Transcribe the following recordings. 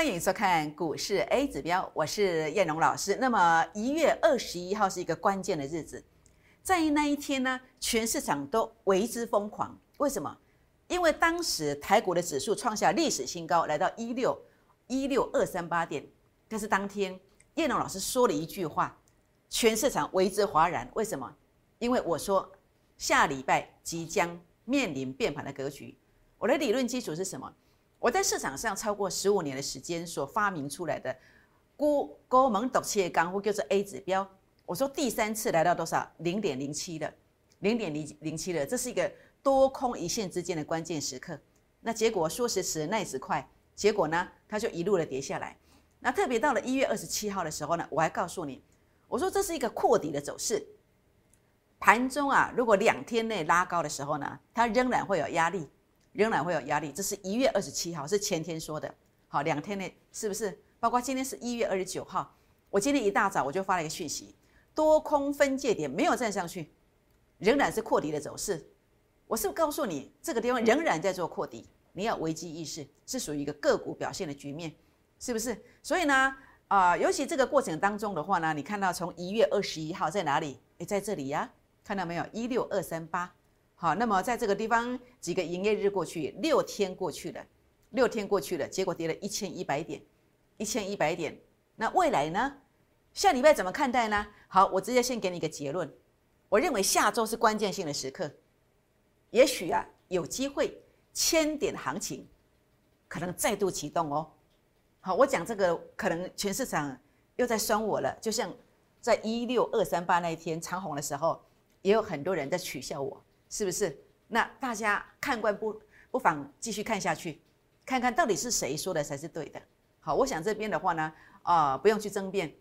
欢迎收看股市 A 指标，我是燕龙老师。那么一月二十一号是一个关键的日子，在那一天呢，全市场都为之疯狂。为什么？因为当时台股的指数创下历史新高，来到一六一六二三八点。但是当天燕龙老师说了一句话，全市场为之哗然。为什么？因为我说下礼拜即将面临变盘的格局。我的理论基础是什么？我在市场上超过十五年的时间所发明出来的估高门陡切港股叫做 A 指标。我说第三次来到多少？零点零七的，零点零零七的，这是一个多空一线之间的关键时刻。那结果说时迟，那时快，结果呢，它就一路的跌下来。那特别到了一月二十七号的时候呢，我还告诉你，我说这是一个扩底的走势。盘中啊，如果两天内拉高的时候呢，它仍然会有压力。仍然会有压力，这是一月二十七号，是前天说的。好，两天内是不是？包括今天是一月二十九号，我今天一大早我就发了一个讯息，多空分界点没有站上去，仍然是扩底的走势。我是不是告诉你，这个地方仍然在做扩底，你要危机意识，是属于一个个股表现的局面，是不是？所以呢，啊，尤其这个过程当中的话呢，你看到从一月二十一号在哪里？诶，在这里呀，看到没有？一六二三八。好，那么在这个地方几个营业日过去，六天过去了，六天过去了，结果跌了一千一百点，一千一百点。那未来呢？下礼拜怎么看待呢？好，我直接先给你一个结论，我认为下周是关键性的时刻，也许啊有机会千点行情可能再度启动哦。好，我讲这个可能全市场又在酸我了，就像在一六二三八那一天长红的时候，也有很多人在取笑我。是不是？那大家看官不不妨继续看下去，看看到底是谁说的才是对的。好，我想这边的话呢，啊，不用去争辩。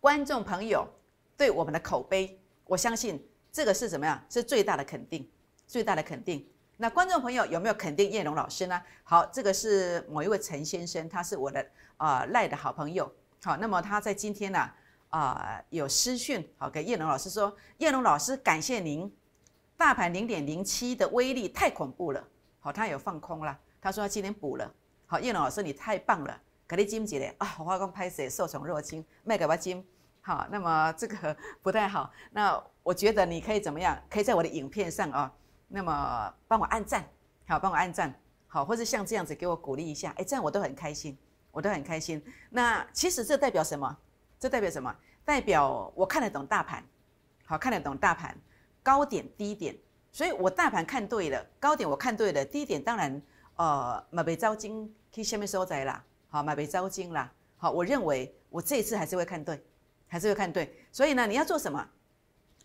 观众朋友对我们的口碑，我相信这个是怎么样？是最大的肯定，最大的肯定。那观众朋友有没有肯定叶龙老师呢？好，这个是某一位陈先生，他是我的啊赖的好朋友。好，那么他在今天呢啊有私讯，好给叶龙老师说，叶龙老师感谢您。大盘零点零七的威力太恐怖了，好，他有放空了。他说他今天补了，好，叶老师你太棒了，给你金姐的啊，花光拍谁受宠若惊，卖给我金，好，那么这个不太好。那我觉得你可以怎么样？可以在我的影片上啊，那么帮我按赞，好，帮我按赞，好，或者像这样子给我鼓励一下，哎，这样我都很开心，我都很开心。那其实这代表什么？这代表什么？代表我看得懂大盘，好，看得懂大盘。高点低点，所以我大盘看对了，高点我看对了，低点当然呃买被招金可以下面收窄啦，好买被招金啦，好，我认为我这一次还是会看对，还是会看对，所以呢，你要做什么？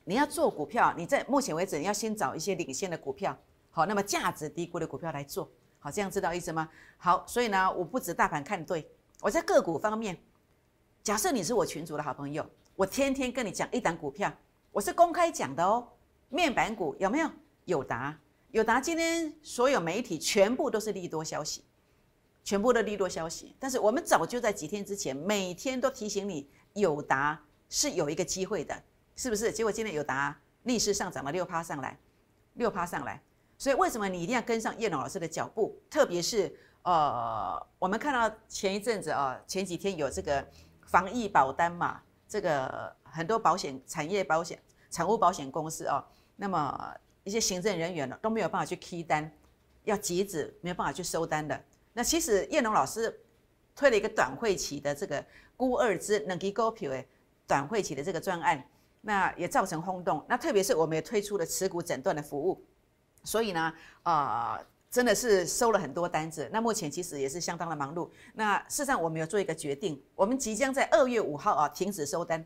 你要做股票，你在目前为止你要先找一些领先的股票，好，那么价值低估的股票来做，好，这样知道意思吗？好，所以呢，我不止大盘看对，我在个股方面，假设你是我群主的好朋友，我天天跟你讲一档股票，我是公开讲的哦。面板股有没有？友达，友达今天所有媒体全部都是利多消息，全部的利多消息。但是我们早就在几天之前，每天都提醒你，友达是有一个机会的，是不是？结果今天友达逆势上涨了六趴上来，六趴上来。所以为什么你一定要跟上叶老师的脚步？特别是呃，我们看到前一阵子啊，前几天有这个防疫保单嘛，这个很多保险产业保险。产物保险公司哦，那么一些行政人员呢都没有办法去批单，要截止没有办法去收单的。那其实叶龙老师推了一个短会期的这个孤二支能给高票诶短会期的这个专案，那也造成轰动。那特别是我们也推出了持股诊断的服务，所以呢，啊，真的是收了很多单子。那目前其实也是相当的忙碌。那事实上我们有做一个决定，我们即将在二月五号啊停止收单，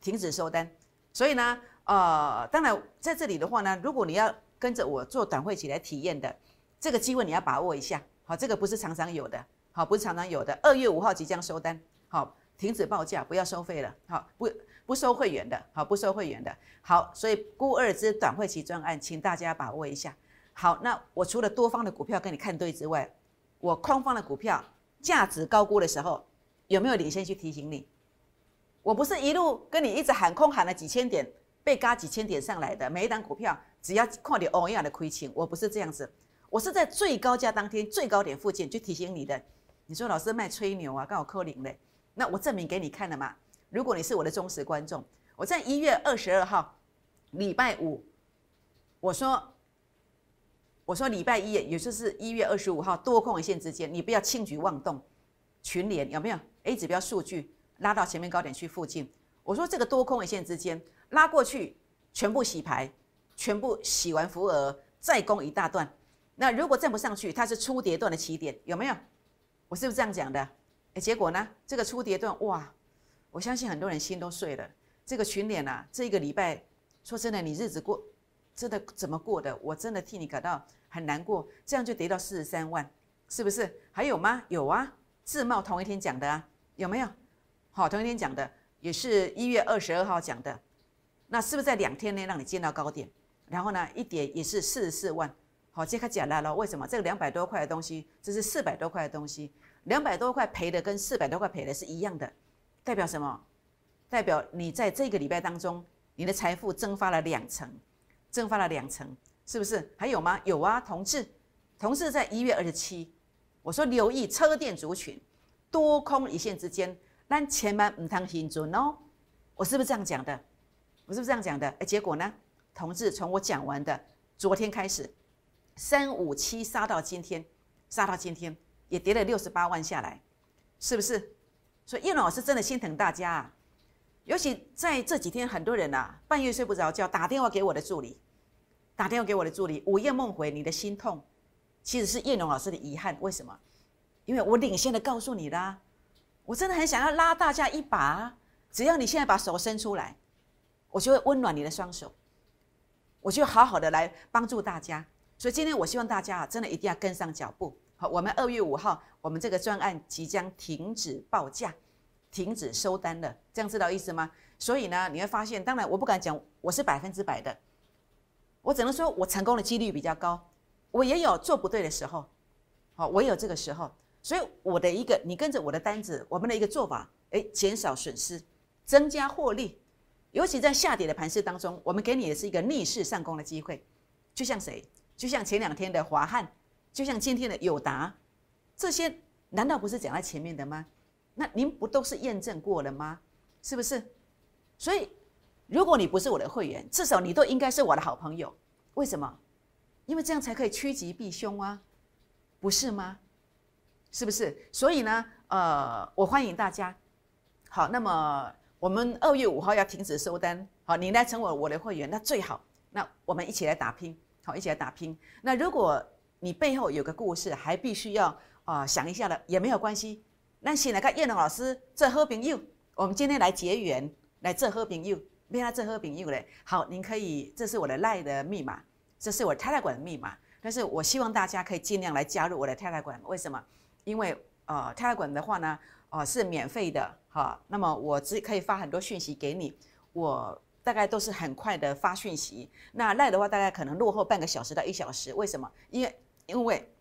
停止收单。所以呢。呃，当然，在这里的话呢，如果你要跟着我做短会期来体验的，这个机会你要把握一下。好，这个不是常常有的，好，不是常常有的。二月五号即将收单，好，停止报价，不要收费了，好，不不收会员的，好，不收会员的，好，所以估二支短会期专案，请大家把握一下。好，那我除了多方的股票跟你看对之外，我空方的股票价值高估的时候，有没有领先去提醒你？我不是一路跟你一直喊空喊了几千点。被嘎几千点上来的每一档股票，只要看你欧亚的亏钱，我不是这样子，我是在最高价当天最高点附近就提醒你的，你说老师卖吹牛啊，刚好扣零嘞。那我证明给你看了嘛。如果你是我的忠实观众，我在一月二十二号礼拜五，我说我说礼拜一，也就是一月二十五号多空一线之间，你不要轻举妄动。群联有没有 A 指标数据拉到前面高点区附近？我说这个多空一线之间拉过去，全部洗牌，全部洗完浮额，再攻一大段。那如果站不上去，它是初跌段的起点，有没有？我是不是这样讲的？哎，结果呢？这个初跌段，哇！我相信很多人心都碎了。这个群脸啊，这一个礼拜，说真的，你日子过，真的怎么过的？我真的替你感到很难过。这样就跌到四十三万，是不是？还有吗？有啊，自贸同一天讲的啊，有没有？好，同一天讲的，也是一月二十二号讲的。那是不是在两天内让你见到高点？然后呢，一跌也是四十四万。好，接开讲来了。为什么这个两百多块的东西，这是四百多块的东西，两百多块赔的跟四百多块赔的是一样的，代表什么？代表你在这个礼拜当中，你的财富蒸发了两成，蒸发了两成，是不是？还有吗？有啊，同志，同志在一月二十七，我说留意车电族群，多空一线之间，但千万唔通心准哦。我是不是这样讲的？我是不是这样讲的？哎，结果呢？同志从我讲完的昨天开始。三五七杀到今天，杀到今天也跌了六十八万下来，是不是？所以叶老师真的心疼大家啊！尤其在这几天，很多人呐半夜睡不着觉，打电话给我的助理，打电话给我的助理，午夜梦回，你的心痛，其实是叶龙老师的遗憾。为什么？因为我领先的告诉你啦，我真的很想要拉大家一把，只要你现在把手伸出来，我就会温暖你的双手，我就好好的来帮助大家。所以今天我希望大家啊，真的一定要跟上脚步。好，我们二月五号，我们这个专案即将停止报价，停止收单了，这样知道意思吗？所以呢，你会发现，当然我不敢讲我是百分之百的，我只能说我成功的几率比较高，我也有做不对的时候，好，我有这个时候。所以我的一个，你跟着我的单子，我们的一个做法，哎，减少损失，增加获利，尤其在下跌的盘势当中，我们给你的是一个逆势上攻的机会，就像谁？就像前两天的华汉，就像今天的友达，这些难道不是讲在前面的吗？那您不都是验证过了吗？是不是？所以，如果你不是我的会员，至少你都应该是我的好朋友。为什么？因为这样才可以趋吉避凶啊，不是吗？是不是？所以呢，呃，我欢迎大家。好，那么我们二月五号要停止收单，好，你来成为我的会员，那最好。那我们一起来打拼。好，一起来打拼。那如果你背后有个故事，还必须要啊想一下的，也没有关系。那先来看叶龙老师这喝朋友，我们今天来结缘，来这喝朋友，别来这喝朋友嘞。好，您可以，这是我的赖的密码，这是我太太馆的密码。但是我希望大家可以尽量来加入我的太太馆，为什么？因为呃太太馆的话呢，哦是免费的哈。那么我只可以发很多讯息给你，我。大概都是很快的发讯息，那赖的话大概可能落后半个小时到一小时。为什么？因为因为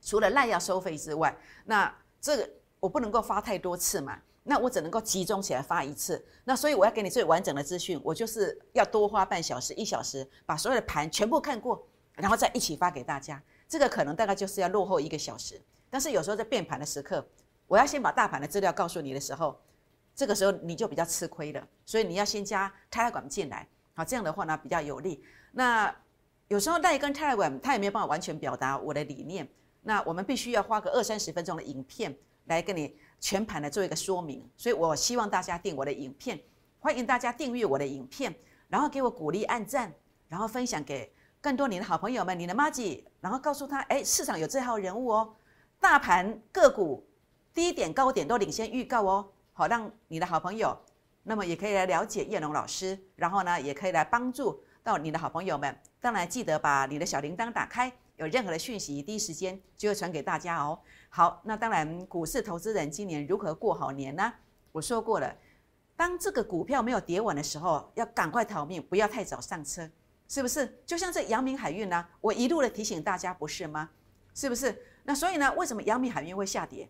除了赖要收费之外，那这个我不能够发太多次嘛，那我只能够集中起来发一次。那所以我要给你最完整的资讯，我就是要多花半小时一小时，把所有的盘全部看过，然后再一起发给大家。这个可能大概就是要落后一个小时。但是有时候在变盘的时刻，我要先把大盘的资料告诉你的时候。这个时候你就比较吃亏了，所以你要先加泰来管进来，好，这样的话呢比较有利。那有时候带一根泰来管，他也没有办法完全表达我的理念，那我们必须要花个二三十分钟的影片来跟你全盘的做一个说明。所以我希望大家订我的影片，欢迎大家订阅我的影片，然后给我鼓励、按赞，然后分享给更多你的好朋友们、你的妈吉，然后告诉他，哎，市场有这号人物哦，大盘个股低点高点都领先预告哦。好，让你的好朋友，那么也可以来了解叶龙老师，然后呢，也可以来帮助到你的好朋友们。当然，记得把你的小铃铛打开，有任何的讯息，第一时间就会传给大家哦。好，那当然，股市投资人今年如何过好年呢？我说过了，当这个股票没有跌稳的时候，要赶快逃命，不要太早上车，是不是？就像这阳明海运呢，我一路的提醒大家，不是吗？是不是？那所以呢，为什么阳明海运会下跌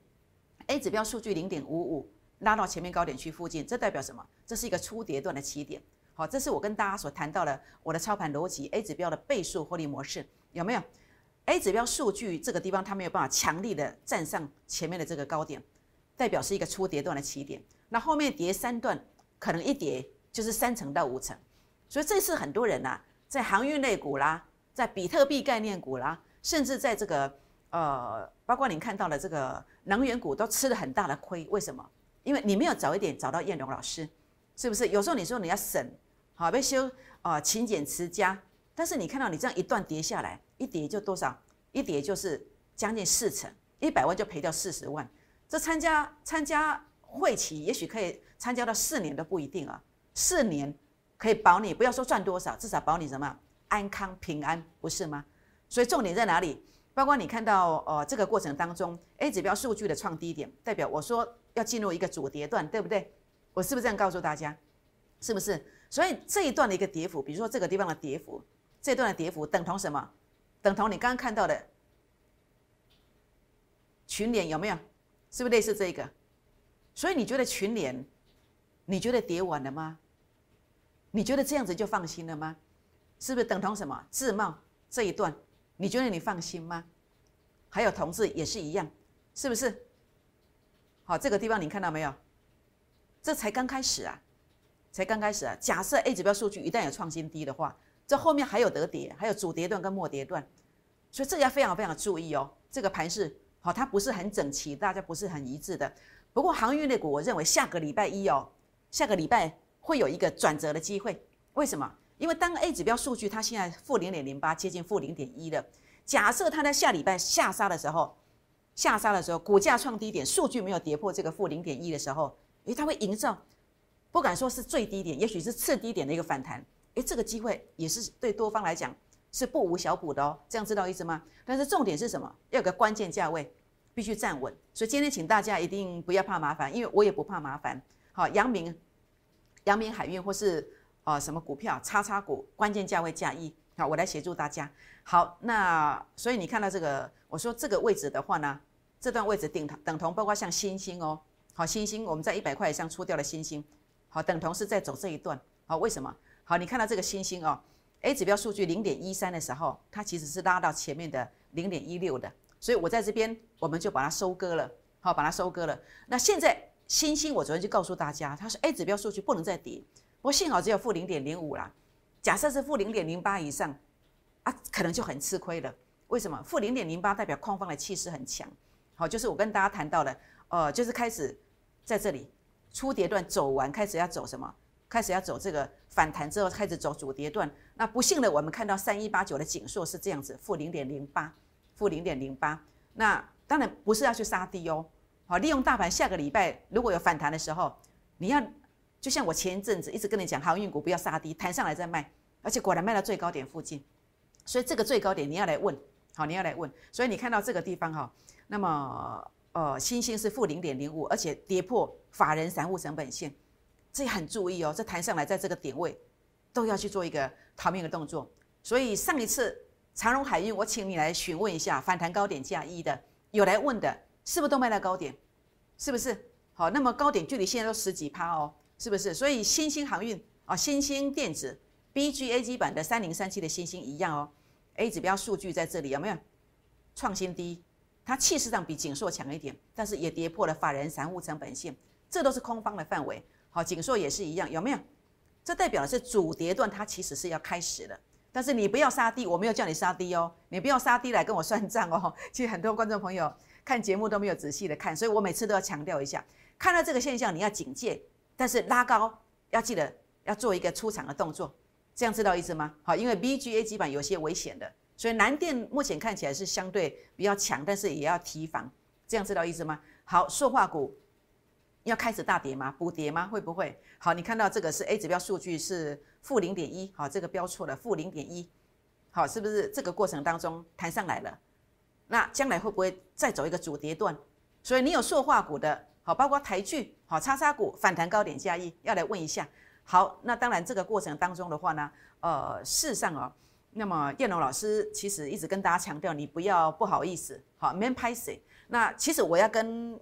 ？A 指标数据零点五五。拉到前面高点区附近，这代表什么？这是一个初跌段的起点。好，这是我跟大家所谈到的我的操盘逻辑 A 指标的倍数获利模式，有没有？A 指标数据这个地方它没有办法强力的站上前面的这个高点，代表是一个初跌段的起点。那后面跌三段，可能一跌就是三成到五成。所以这次很多人呐，在航运类股啦，在比特币概念股啦，甚至在这个呃，包括您看到的这个能源股都吃了很大的亏。为什么？因为你没有早一点找到燕荣老师，是不是？有时候你说你要省，好被修啊，勤俭持家。但是你看到你这样一段跌下来，一跌就多少？一跌就是将近四成，一百万就赔掉四十万。这参加参加会期，也许可以参加到四年都不一定啊。四年可以保你，不要说赚多少，至少保你什么安康平安，不是吗？所以重点在哪里？包括你看到呃这个过程当中，A 指标数据的创低点，代表我说要进入一个主跌段，对不对？我是不是这样告诉大家？是不是？所以这一段的一个跌幅，比如说这个地方的跌幅。这段的跌幅等同什么？等同你刚刚看到的群联有没有？是不是类似这个？所以你觉得群联，你觉得跌完了吗？你觉得这样子就放心了吗？是不是等同什么？自贸这一段，你觉得你放心吗？还有同志也是一样，是不是？好，这个地方你看到没有？这才刚开始啊，才刚开始啊。假设 A 指标数据一旦有创新低的话。这后面还有得跌，还有主跌段跟末跌段，所以这个要非常非常注意哦。这个盘是好，它不是很整齐，大家不是很一致的。不过航运类股，我认为下个礼拜一哦，下个礼拜会有一个转折的机会。为什么？因为当 A 指标数据它现在负零点零八，接近负零点一了。假设它在下礼拜下杀的时候，下杀的时候股价创低点，数据没有跌破这个负零点一的时候，诶，它会营造不敢说是最低点，也许是次低点的一个反弹。哎，这个机会也是对多方来讲是不无小补的哦，这样知道意思吗？但是重点是什么？要有个关键价位必须站稳。所以今天请大家一定不要怕麻烦，因为我也不怕麻烦。好，阳明、阳明海运或是啊什么股票，叉叉股，关键价位加一。好，我来协助大家。好，那所以你看到这个，我说这个位置的话呢，这段位置顶等同，包括像星星哦，好，星星我们在一百块以上出掉了星星，好，等同是在走这一段。好，为什么？好，你看到这个星星哦，A 指标数据零点一三的时候，它其实是拉到前面的零点一六的，所以我在这边我们就把它收割了，好，把它收割了。那现在星星，我昨天就告诉大家，它是 A 指标数据不能再跌，不过幸好只有负零点零五啦。假设是负零点零八以上，啊，可能就很吃亏了。为什么？负零点零八代表空方的气势很强，好，就是我跟大家谈到了，呃，就是开始在这里初跌段走完，开始要走什么？开始要走这个反弹之后，开始走主跌段。那不幸的，我们看到三一八九的紧缩是这样子，负零点零八，负零点零八。那当然不是要去杀低哦，好，利用大盘下个礼拜如果有反弹的时候，你要就像我前一阵子一直跟你讲，航运股不要杀低，弹上来再卖，而且果然卖到最高点附近。所以这个最高点你要来问，好，你要来问。所以你看到这个地方哈，那么呃，星星是负零点零五，而且跌破法人散户成本线。这很注意哦，这弹上来在这个点位，都要去做一个逃命的动作。所以上一次长荣海运，我请你来询问一下反弹高点加一的，有来问的，是不是都卖到高点？是不是？好，那么高点距离现在都十几趴哦，是不是？所以新兴航运啊，新兴电子 BGA 基版的三零三七的新兴一样哦，A 指标数据在这里有没有创新低？它气势上比锦硕强一点，但是也跌破了法人散户成本线，这都是空方的范围。好，紧缩也是一样，有没有？这代表的是主跌段，它其实是要开始的。但是你不要杀低，我没有叫你杀低哦，你不要杀低来跟我算账哦。其实很多观众朋友看节目都没有仔细的看，所以我每次都要强调一下，看到这个现象你要警戒，但是拉高要记得要做一个出场的动作，这样知道意思吗？好，因为 BGA 基本有些危险的，所以南电目前看起来是相对比较强，但是也要提防，这样知道意思吗？好，塑化股。要开始大跌吗？补跌吗？会不会？好，你看到这个是 A 指标数据是负零点一，好，这个标错了，负零点一，好，是不是这个过程当中弹上来了？那将来会不会再走一个主跌段？所以你有塑化股的，好，包括台剧，好，叉叉股反弹高点加一，要来问一下。好，那当然这个过程当中的话呢，呃，事实上哦，那么叶龙老师其实一直跟大家强调，你不要不好意思，好，没拍谁。那其实我要跟。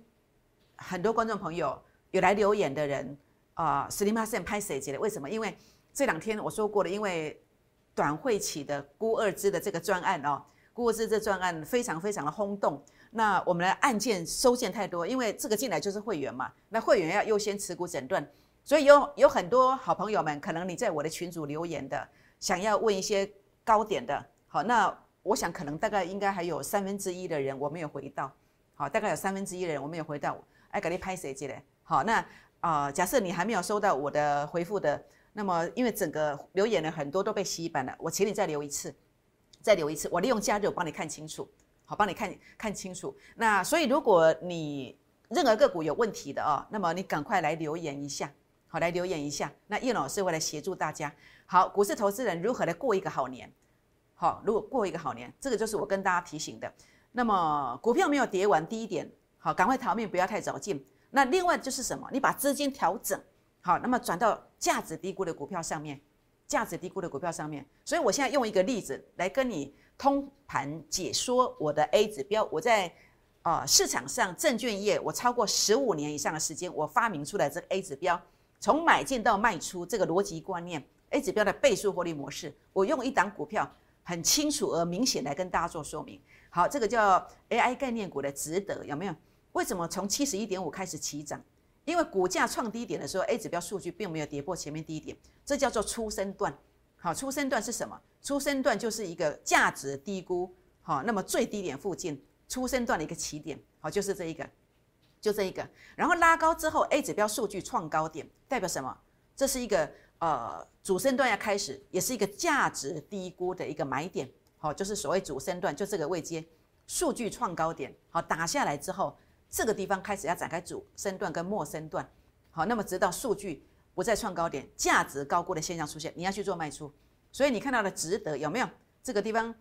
很多观众朋友有来留言的人啊，Slim h a s n 拍谁节的？为什么？因为这两天我说过了，因为短会期的孤二支的这个专案哦，估值这专案非常非常的轰动。那我们的案件收件太多，因为这个进来就是会员嘛，那会员要优先持股诊断，所以有有很多好朋友们，可能你在我的群组留言的，想要问一些高点的，好，那我想可能大概应该还有三分之一的人我没有回到，好，大概有三分之一的人我没有回到，哎，给你拍谁进来？好，那啊，假设你还没有收到我的回复的，那么因为整个留言的很多都被洗版了，我请你再留一次，再留一次，我利用加热帮你看清楚。好，帮你看看清楚。那所以，如果你任何个股有问题的哦，那么你赶快来留言一下，好，来留言一下。那叶老师会来协助大家。好，股市投资人如何来过一个好年？好，如果过一个好年，这个就是我跟大家提醒的。那么股票没有跌完，第一点，好，赶快逃命，不要太早进。那另外就是什么？你把资金调整好，那么转到价值低估的股票上面，价值低估的股票上面。所以我现在用一个例子来跟你。通盘解说我的 A 指标，我在啊市场上证券业，我超过十五年以上的时间，我发明出来这个 A 指标，从买进到卖出这个逻辑观念，A 指标的倍数获利模式，我用一档股票很清楚而明显来跟大家做说明。好，这个叫 AI 概念股的值得有没有？为什么从七十一点五开始起涨？因为股价创低点的时候，A 指标数据并没有跌破前面低点，这叫做初升段。好，初升段是什么？初升段就是一个价值低估，好，那么最低点附近，初升段的一个起点，好，就是这一个，就这一个，然后拉高之后，A 指标数据创高点，代表什么？这是一个呃主升段要开始，也是一个价值低估的一个买点，好，就是所谓主升段，就这个位阶，数据创高点，好，打下来之后，这个地方开始要展开主升段跟末升段，好，那么直到数据。不再创高点，价值高估的现象出现，你要去做卖出。所以你看到的值得有没有？这个地方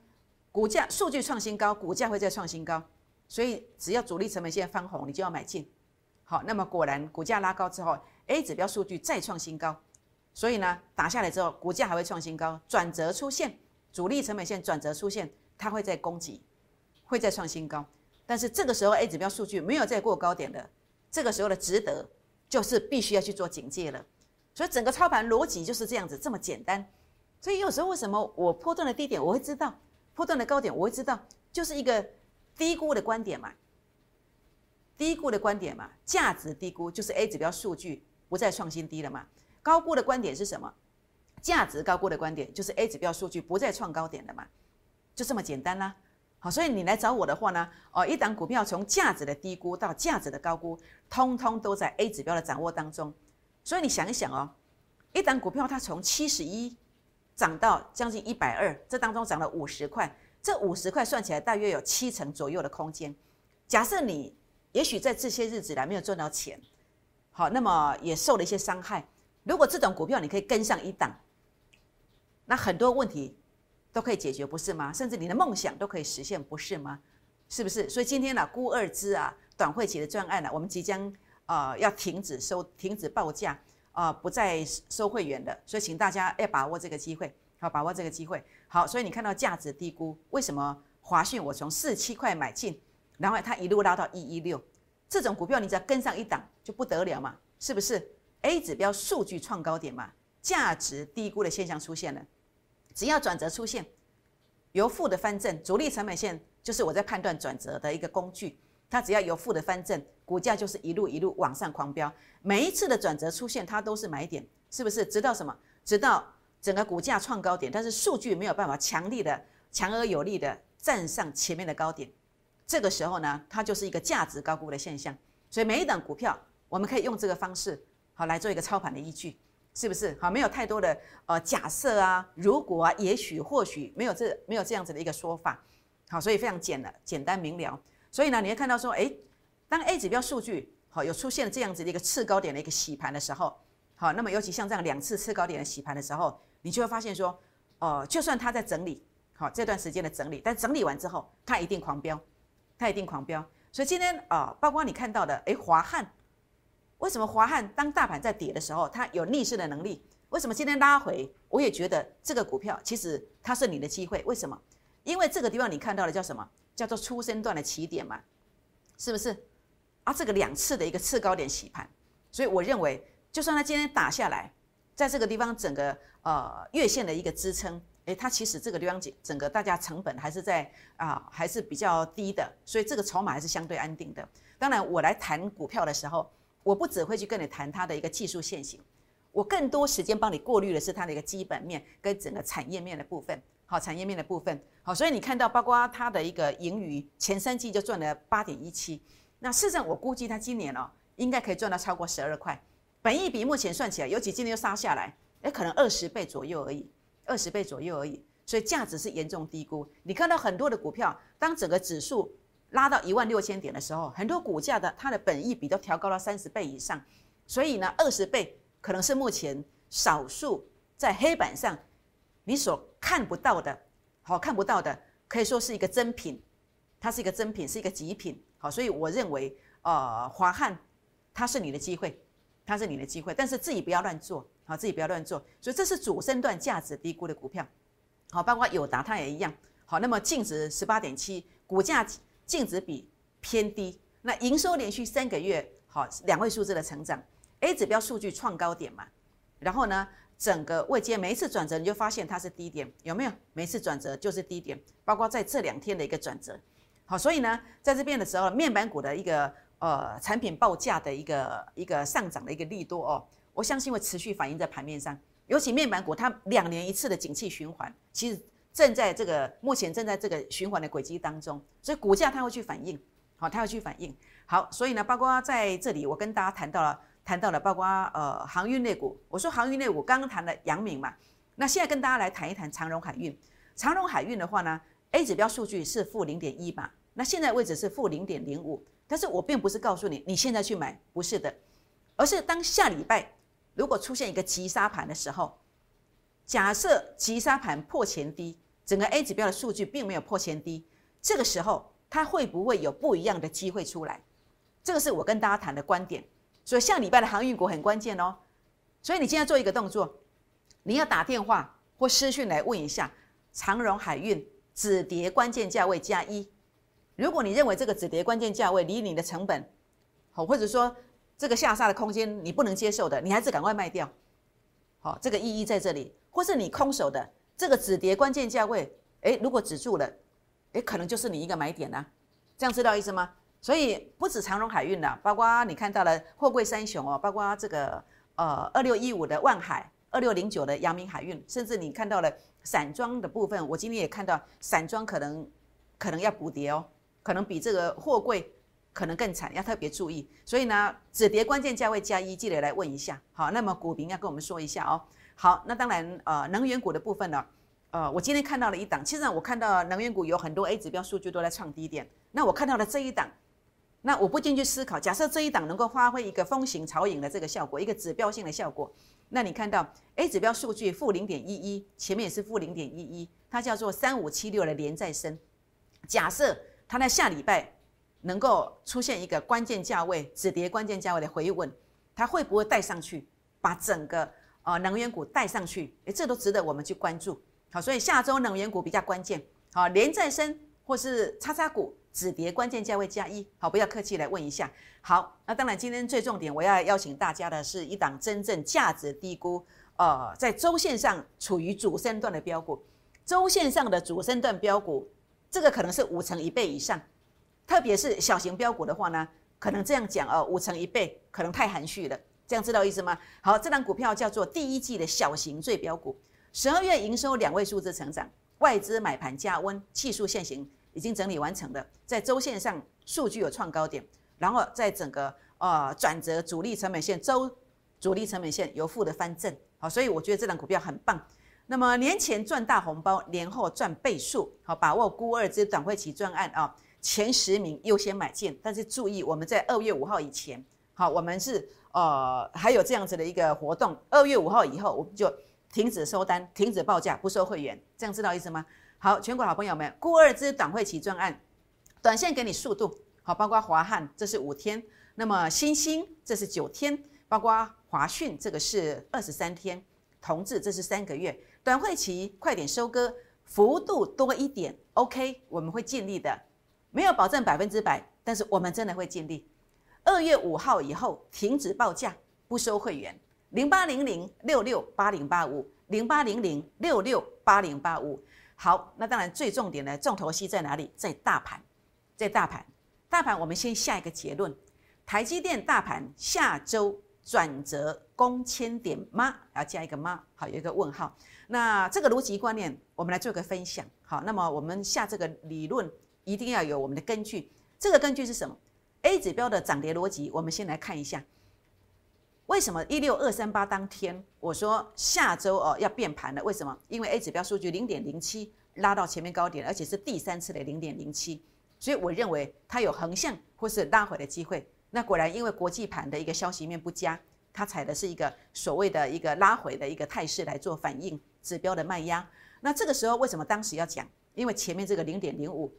股价数据创新高，股价会再创新高。所以只要主力成本线翻红，你就要买进。好，那么果然股价拉高之后，A 指标数据再创新高，所以呢打下来之后，股价还会创新高，转折出现，主力成本线转折出现，它会在攻击，会再创新高。但是这个时候 A 指标数据没有再过高点的，这个时候的值得就是必须要去做警戒了。所以整个操盘逻辑就是这样子，这么简单。所以有时候为什么我波段的低点我会知道，波段的高点我会知道，就是一个低估的观点嘛。低估的观点嘛，价值低估就是 A 指标数据不再创新低了嘛。高估的观点是什么？价值高估的观点就是 A 指标数据不再创高点了嘛，就这么简单啦。好，所以你来找我的话呢，哦，一档股票从价值的低估到价值的高估，通通都在 A 指标的掌握当中。所以你想一想哦，一档股票它从七十一涨到将近一百二，这当中涨了五十块，这五十块算起来大约有七成左右的空间。假设你也许在这些日子来没有赚到钱，好，那么也受了一些伤害。如果这种股票你可以跟上一档，那很多问题都可以解决，不是吗？甚至你的梦想都可以实现，不是吗？是不是？所以今天呢，估二支啊，短会期的专案呢，我们即将。呃，要停止收、停止报价，呃，不再收会员的，所以请大家要把握这个机会，好，把握这个机会。好，所以你看到价值低估，为什么华讯我从四七块买进，然后它一路拉到一一六，这种股票你只要跟上一档就不得了嘛，是不是？A 指标数据创高点嘛，价值低估的现象出现了，只要转折出现，由负的翻正，主力成本线就是我在判断转折的一个工具。它只要有负的翻正，股价就是一路一路往上狂飙。每一次的转折出现，它都是买点，是不是？直到什么？直到整个股价创高点，但是数据没有办法强力的、强而有力的站上前面的高点。这个时候呢，它就是一个价值高估的现象。所以每一档股票，我们可以用这个方式好来做一个操盘的依据，是不是？好，没有太多的呃假设啊，如果啊，也许或许没有这没有这样子的一个说法。好，所以非常简了，简单明了。所以呢，你会看到说，哎，当 A 指标数据好有出现这样子的一个次高点的一个洗盘的时候，好，那么尤其像这样两次次高点的洗盘的时候，你就会发现说，哦，就算它在整理，好这段时间的整理，但整理完之后，它一定狂飙，它一定狂飙。所以今天啊，包括你看到的，哎，华汉，为什么华汉当大盘在跌的时候，它有逆势的能力？为什么今天拉回？我也觉得这个股票其实它是你的机会。为什么？因为这个地方你看到的叫什么？叫做初生段的起点嘛，是不是？啊，这个两次的一个次高点洗盘，所以我认为，就算它今天打下来，在这个地方整个呃月线的一个支撑，哎，诶，它其实这个地方整整个大家成本还是在啊，还是比较低的，所以这个筹码还是相对安定的。当然，我来谈股票的时候，我不只会去跟你谈它的一个技术线型，我更多时间帮你过滤的是它的一个基本面跟整个产业面的部分。好，产业面的部分，好，所以你看到包括它的一个盈余，前三季就赚了八点一七。那事实上，我估计它今年哦，应该可以赚到超过十二块。本益比目前算起来，尤其今年又杀下来，哎，可能二十倍左右而已。二十倍左右而已，所以价值是严重低估。你看到很多的股票，当整个指数拉到一万六千点的时候，很多股价的它的本益比都调高到三十倍以上。所以呢，二十倍可能是目前少数在黑板上你所看不到的，好看不到的，可以说是一个真品，它是一个真品，是一个极品。好，所以我认为，呃，华汉它是你的机会，它是你的机会，但是自己不要乱做。好，自己不要乱做，所以这是主升段价值低估的股票。好，包括友达它也一样。好，那么净值十八点七，股价净值比偏低。那营收连续三个月好两位数字的成长，A 指标数据创高点嘛。然后呢，整个未接每一次转折你就发现它是低点，有没有？每次转折就是低点，包括在这两天的一个转折。好，所以呢，在这边的时候，面板股的一个呃产品报价的一个一个上涨的一个力度哦。我相信会持续反映在盘面上，尤其面板股，它两年一次的景气循环，其实正在这个目前正在这个循环的轨迹当中，所以股价它会去反应，好，它会去反应。好，所以呢，包括在这里，我跟大家谈到了，谈到了，包括呃航运类股，我说航运类股刚刚谈了阳明嘛，那现在跟大家来谈一谈长荣海运。长荣海运的话呢，A 指标数据是负零点一吧，那现在位置是负零点零五，但是我并不是告诉你你现在去买，不是的，而是当下礼拜。如果出现一个急杀盘的时候，假设急杀盘破前低，整个 A 指标的数据并没有破前低，这个时候它会不会有不一样的机会出来？这个是我跟大家谈的观点。所以下礼拜的航运股很关键哦。所以你今天做一个动作，你要打电话或私讯来问一下长荣海运止跌关键价位加一。如果你认为这个止跌关键价位离你的成本好，或者说。这个下杀的空间你不能接受的，你还是赶快卖掉。好，这个意义在这里，或是你空手的这个止跌关键价位，诶，如果止住了，诶，可能就是你一个买点呐。这样知道意思吗？所以不止长荣海运啦，包括你看到了货柜三雄哦，包括这个呃二六一五的万海，二六零九的阳明海运，甚至你看到了散装的部分，我今天也看到散装可能可能要补跌哦，可能比这个货柜。可能更惨，要特别注意。所以呢，止跌关键价位加一，记得来问一下。好，那么股民要跟我们说一下哦。好，那当然，呃，能源股的部分呢，呃，我今天看到了一档。其实我看到能源股有很多 A 指标数据都在创低点。那我看到了这一档，那我不进去思考，假设这一档能够发挥一个风行潮影的这个效果，一个指标性的效果。那你看到 A 指标数据负零点一一，前面也是负零点一一，它叫做三五七六的连再生。假设它在下礼拜。能够出现一个关键价位止跌关键价位的回稳，它会不会带上去，把整个呃能源股带上去？诶，这都值得我们去关注。好，所以下周能源股比较关键。好，连再生或是叉叉股止跌关键价位加一。好，不要客气，来问一下。好，那当然今天最重点我要邀请大家的是一档真正价值低估，呃，在周线上处于主升段的标股，周线上的主升段标股，这个可能是五成一倍以上。特别是小型标股的话呢，可能这样讲哦，五成一倍可能太含蓄了，这样知道意思吗？好，这档股票叫做第一季的小型最标股，十二月营收两位数字成长，外资买盘加温，技术线型已经整理完成的，在周线上数据有创高点，然后在整个呃转折主力成本线周主力成本线由负的翻正，好，所以我觉得这档股票很棒。那么年前赚大红包，年后赚倍数，好，把握估二之短会期专案啊。前十名优先买进，但是注意，我们在二月五号以前，好，我们是呃还有这样子的一个活动，二月五号以后我们就停止收单，停止报价，不收会员，这样知道意思吗？好，全国好朋友们，固二之短会期专案，短线给你速度，好，包括华汉这是五天，那么新兴这是九天，包括华讯这个是二十三天，同志这是三个月，短会期快点收割，幅度多一点，OK，我们会尽力的。没有保证百分之百，但是我们真的会尽力。二月五号以后停止报价，不收会员。零八零零六六八零八五零八零零六六八零八五。好，那当然最重点的重头戏在哪里？在大盘，在大盘，大盘我们先下一个结论：台积电大盘下周转折攻千点吗？要加一个吗？好，有一个问号。那这个逻辑观念，我们来做个分享。好，那么我们下这个理论一定要有我们的根据。这个根据是什么？A 指标的涨跌逻辑，我们先来看一下。为什么一六二三八当天我说下周哦要变盘了？为什么？因为 A 指标数据零点零七拉到前面高点，而且是第三次的零点零七，所以我认为它有横向或是拉回的机会。那果然因为国际盘的一个消息面不佳，它踩的是一个所谓的一个拉回的一个态势来做反应，指标的卖压。那这个时候为什么当时要讲？因为前面这个零点零五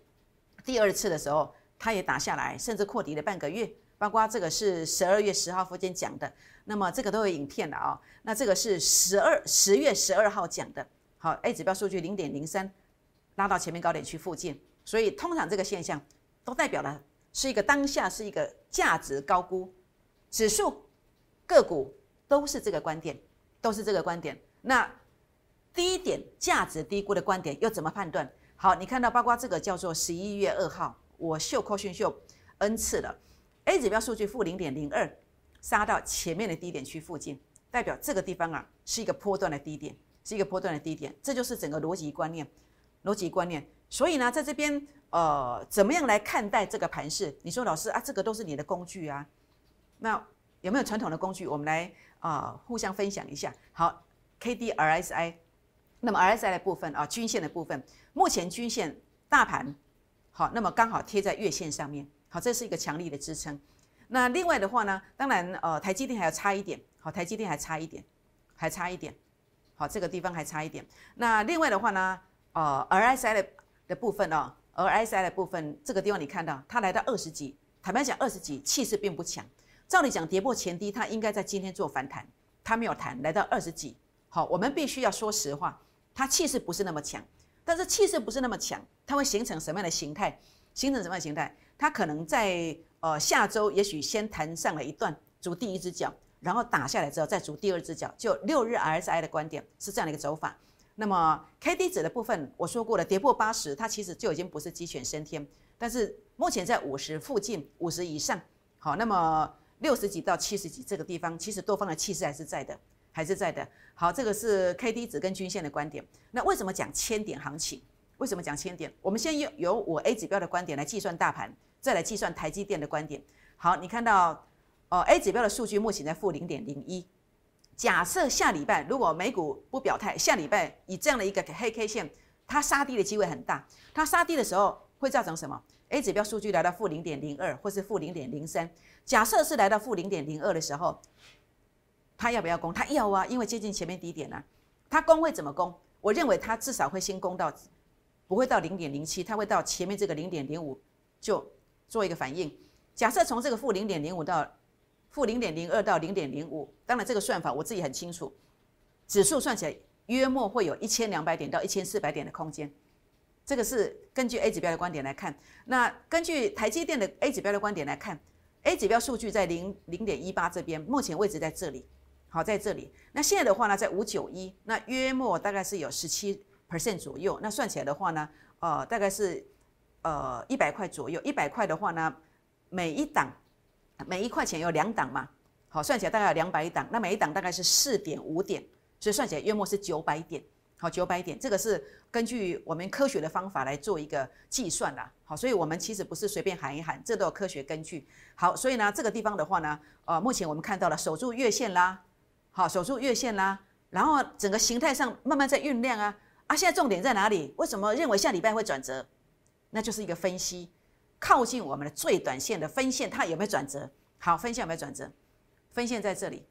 第二次的时候它也打下来，甚至扩底了半个月。包括这个是十二月十号附近讲的，那么这个都有影片的啊。那这个是十二十月十二号讲的，好，A 指标数据零点零三拉到前面高点区附近，所以通常这个现象都代表了是一个当下是一个价值高估，指数个股都是这个观点，都是这个观点。那低点价值低估的观点又怎么判断？好，你看到包括这个叫做十一月二号，我秀扣讯秀 n 次了。A 指标数据负零点零二，杀到前面的低点区附近，代表这个地方啊是一个波段的低点，是一个波段的低点，这就是整个逻辑观念，逻辑观念。所以呢，在这边呃，怎么样来看待这个盘势？你说老师啊，这个都是你的工具啊，那有没有传统的工具？我们来啊互相分享一下。好，K D R S I，那么 R S I 的部分啊，均线的部分，目前均线大盘好，那么刚好贴在月线上面。好，这是一个强力的支撑。那另外的话呢，当然，呃，台积电还要差一点。好，台积电还差一点，还差一点。好，这个地方还差一点。那另外的话呢，呃，RSI 的的部分哦，RSI 的部分，这个地方你看到它来到二十几，坦白讲，二十几气势并不强。照理讲，跌破前低，它应该在今天做反弹，它没有弹，来到二十几。好，我们必须要说实话，它气势不是那么强。但是气势不是那么强，它会形成什么样的形态？形成什么样的形态？它可能在呃下周，也许先弹上了一段，逐第一只脚，然后打下来之后再逐第二只脚。就六日 RSI 的观点是这样的一个走法。那么 K D 值的部分，我说过了，跌破八十，它其实就已经不是鸡犬升天。但是目前在五十附近，五十以上，好，那么六十几到七十几这个地方，其实多方的气势还是在的，还是在的。好，这个是 K D 值跟均线的观点。那为什么讲千点行情？为什么讲千点？我们先用由我 A 指标的观点来计算大盘，再来计算台积电的观点。好，你看到哦，A 指标的数据目前在负零点零一。假设下礼拜如果美股不表态，下礼拜以这样的一个黑 K 线，它杀低的机会很大。它杀低的时候会造成什么？A 指标数据来到负零点零二，或是负零点零三。假设是来到负零点零二的时候，他要不要攻？他要啊，因为接近前面低点了。他攻会怎么攻？我认为他至少会先攻到。不会到零点零七，他会到前面这个零点零五就做一个反应。假设从这个负零点零五到负零点零二到零点零五，当然这个算法我自己很清楚，指数算起来约莫会有一千两百点到一千四百点的空间。这个是根据 A 指标的观点来看。那根据台积电的 A 指标的观点来看，A 指标数据在零零点一八这边，目前位置在这里，好在这里。那现在的话呢，在五九一，那约莫大概是有十七。percent 左右，那算起来的话呢，呃，大概是呃一百块左右。一百块的话呢，每一档每一块钱有两档嘛，好，算起来大概有两百档，那每一档大概是四点五点，所以算起来约莫是九百点，好，九百点，这个是根据我们科学的方法来做一个计算的，好，所以我们其实不是随便喊一喊，这都有科学根据。好，所以呢，这个地方的话呢，呃，目前我们看到了守住月线啦，好，守住月线啦，然后整个形态上慢慢在酝酿啊。啊，现在重点在哪里？为什么认为下礼拜会转折？那就是一个分析，靠近我们的最短线的分线，它有没有转折？好，分线有没有转折？分线在这里。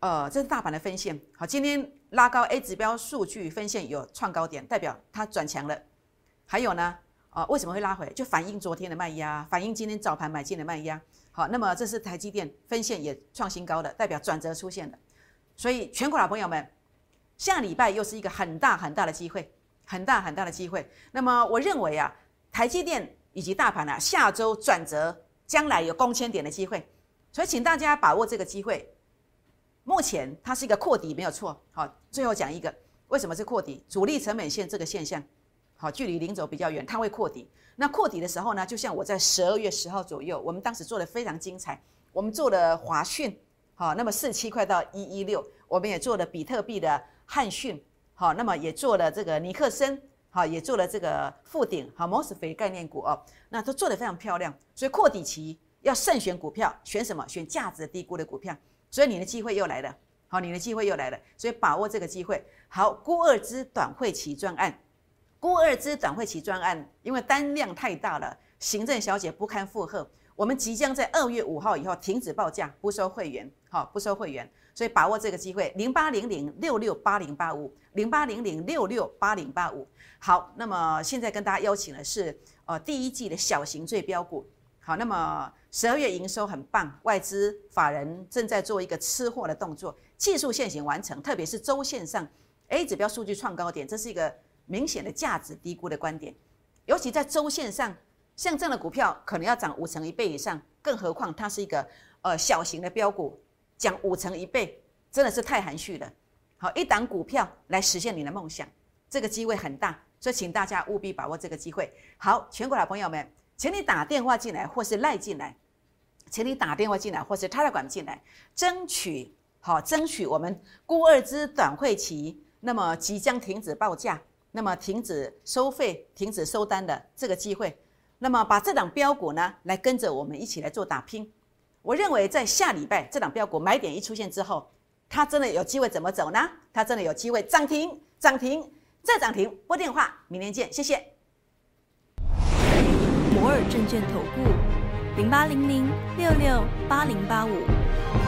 呃，这是大盘的分线。好，今天拉高 A 指标数据分线有创高点，代表它转强了。还有呢？啊，为什么会拉回？就反映昨天的卖压，反映今天早盘买进的卖压。好，那么这是台积电分线也创新高的，代表转折出现了。所以，全国老朋友们。下礼拜又是一个很大很大的机会，很大很大的机会。那么我认为啊，台积电以及大盘啊，下周转折，将来有攻千点的机会。所以请大家把握这个机会，目前它是一个扩底，没有错。好，最后讲一个，为什么是扩底？主力成本线这个现象，好，距离零轴比较远，它会扩底。那扩底的时候呢，就像我在十二月十号左右，我们当时做的非常精彩，我们做了华讯，好，那么四七块到一一六，我们也做了比特币的汉讯，好，那么也做了这个尼克森，好，也做了这个富鼎，好，摩斯菲概念股哦，那都做得非常漂亮。所以扩底期要慎选股票，选什么？选价值低估的股票。所以你的机会又来了，好，你的机会又来了，所以把握这个机会。好，估二支短会期专案，估二支短会期专案，因为单量太大了，行政小姐不堪负荷，我们即将在二月五号以后停止报价，不收会员，好，不收会员，所以把握这个机会，零八零零六六八零八五，零八零零六六八零八五。好，那么现在跟大家邀请的是，呃，第一季的小型最标股。好，那么十二月营收很棒，外资法人正在做一个吃货的动作，技术线型完成，特别是周线上 A 指标数据创高点，这是一个明显的价值低估的观点。尤其在周线上，像这样的股票可能要涨五成一倍以上，更何况它是一个呃小型的标股，讲五成一倍真的是太含蓄了。好，一档股票来实现你的梦想，这个机会很大，所以请大家务必把握这个机会。好，全国的朋友们。请你打电话进来，或是赖进来，请你打电话进来，或是他的管进来，争取好，争取我们估二支短会期，那么即将停止报价，那么停止收费、停止收单的这个机会，那么把这档标股呢，来跟着我们一起来做打拼。我认为在下礼拜这档标股买点一出现之后，它真的有机会怎么走呢？它真的有机会涨停、涨停再涨停。拨电话，明天见，谢谢。摩尔证券投顾零八零零六六八零八五。